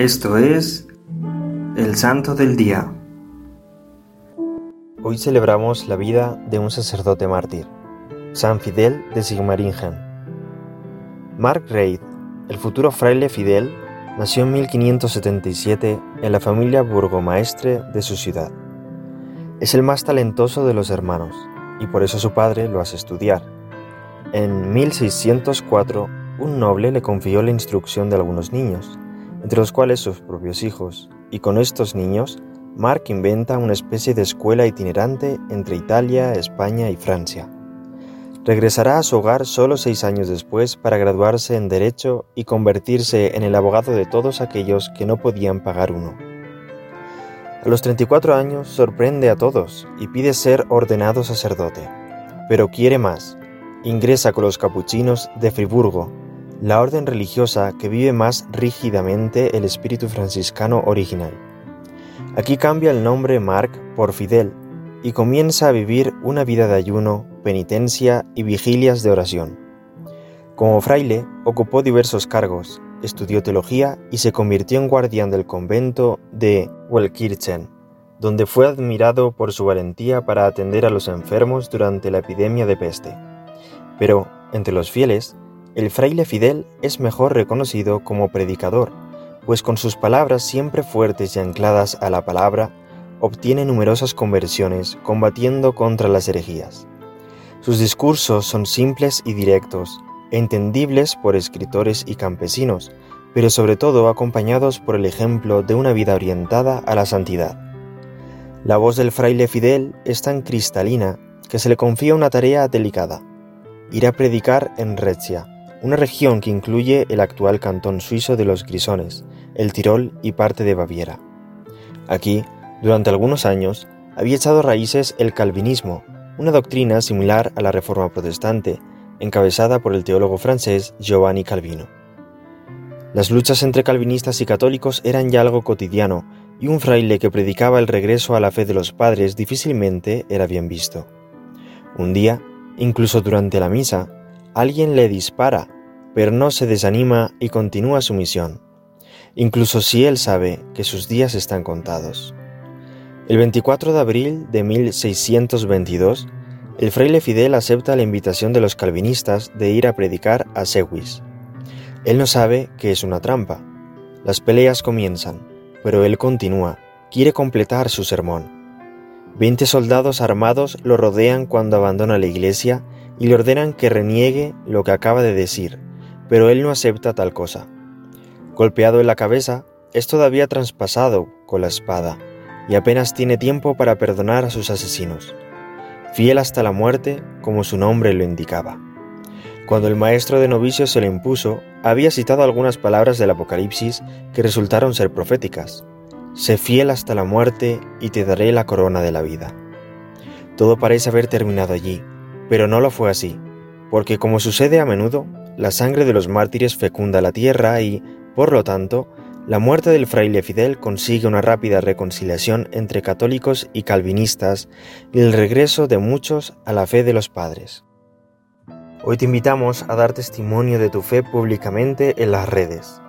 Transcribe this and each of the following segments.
Esto es el Santo del Día. Hoy celebramos la vida de un sacerdote mártir, San Fidel de Sigmaringen. Mark Reid, el futuro fraile Fidel, nació en 1577 en la familia burgomaestre de su ciudad. Es el más talentoso de los hermanos y por eso su padre lo hace estudiar. En 1604, un noble le confió la instrucción de algunos niños entre los cuales sus propios hijos, y con estos niños, Mark inventa una especie de escuela itinerante entre Italia, España y Francia. Regresará a su hogar solo seis años después para graduarse en Derecho y convertirse en el abogado de todos aquellos que no podían pagar uno. A los 34 años sorprende a todos y pide ser ordenado sacerdote, pero quiere más. Ingresa con los capuchinos de Friburgo la orden religiosa que vive más rígidamente el espíritu franciscano original. Aquí cambia el nombre Mark por Fidel y comienza a vivir una vida de ayuno, penitencia y vigilias de oración. Como fraile, ocupó diversos cargos, estudió teología y se convirtió en guardián del convento de Welkirchen, donde fue admirado por su valentía para atender a los enfermos durante la epidemia de peste. Pero, entre los fieles, el fraile Fidel es mejor reconocido como predicador, pues con sus palabras siempre fuertes y ancladas a la palabra, obtiene numerosas conversiones combatiendo contra las herejías. Sus discursos son simples y directos, entendibles por escritores y campesinos, pero sobre todo acompañados por el ejemplo de una vida orientada a la santidad. La voz del fraile Fidel es tan cristalina que se le confía una tarea delicada, ir a predicar en Recia, una región que incluye el actual cantón suizo de los Grisones, el Tirol y parte de Baviera. Aquí, durante algunos años, había echado raíces el calvinismo, una doctrina similar a la Reforma protestante, encabezada por el teólogo francés Giovanni Calvino. Las luchas entre calvinistas y católicos eran ya algo cotidiano, y un fraile que predicaba el regreso a la fe de los padres difícilmente era bien visto. Un día, incluso durante la misa, alguien le dispara, pero no se desanima y continúa su misión, incluso si él sabe que sus días están contados. El 24 de abril de 1622, el fraile Fidel acepta la invitación de los calvinistas de ir a predicar a Sewis. Él no sabe que es una trampa. Las peleas comienzan, pero él continúa, quiere completar su sermón. Veinte soldados armados lo rodean cuando abandona la iglesia y le ordenan que reniegue lo que acaba de decir, pero él no acepta tal cosa. Golpeado en la cabeza, es todavía traspasado con la espada y apenas tiene tiempo para perdonar a sus asesinos, fiel hasta la muerte como su nombre lo indicaba. Cuando el maestro de novicios se le impuso, había citado algunas palabras del Apocalipsis que resultaron ser proféticas. Sé fiel hasta la muerte y te daré la corona de la vida. Todo parece haber terminado allí, pero no lo fue así, porque como sucede a menudo, la sangre de los mártires fecunda la tierra y, por lo tanto, la muerte del fraile Fidel consigue una rápida reconciliación entre católicos y calvinistas y el regreso de muchos a la fe de los padres. Hoy te invitamos a dar testimonio de tu fe públicamente en las redes.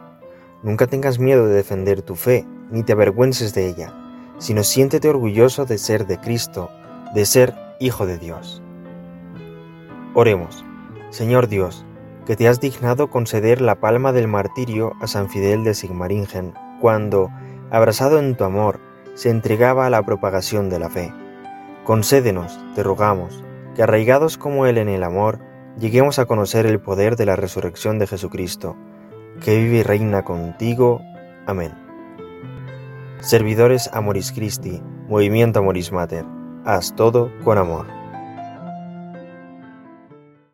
Nunca tengas miedo de defender tu fe, ni te avergüences de ella, sino siéntete orgulloso de ser de Cristo, de ser hijo de Dios. Oremos. Señor Dios, que te has dignado conceder la palma del martirio a San Fidel de Sigmaringen, cuando, abrazado en tu amor, se entregaba a la propagación de la fe. Concédenos, te rogamos, que arraigados como Él en el amor, lleguemos a conocer el poder de la resurrección de Jesucristo, que vive y reina contigo. Amén. Servidores Amoris Christi, Movimiento Amoris Mater, haz todo con amor.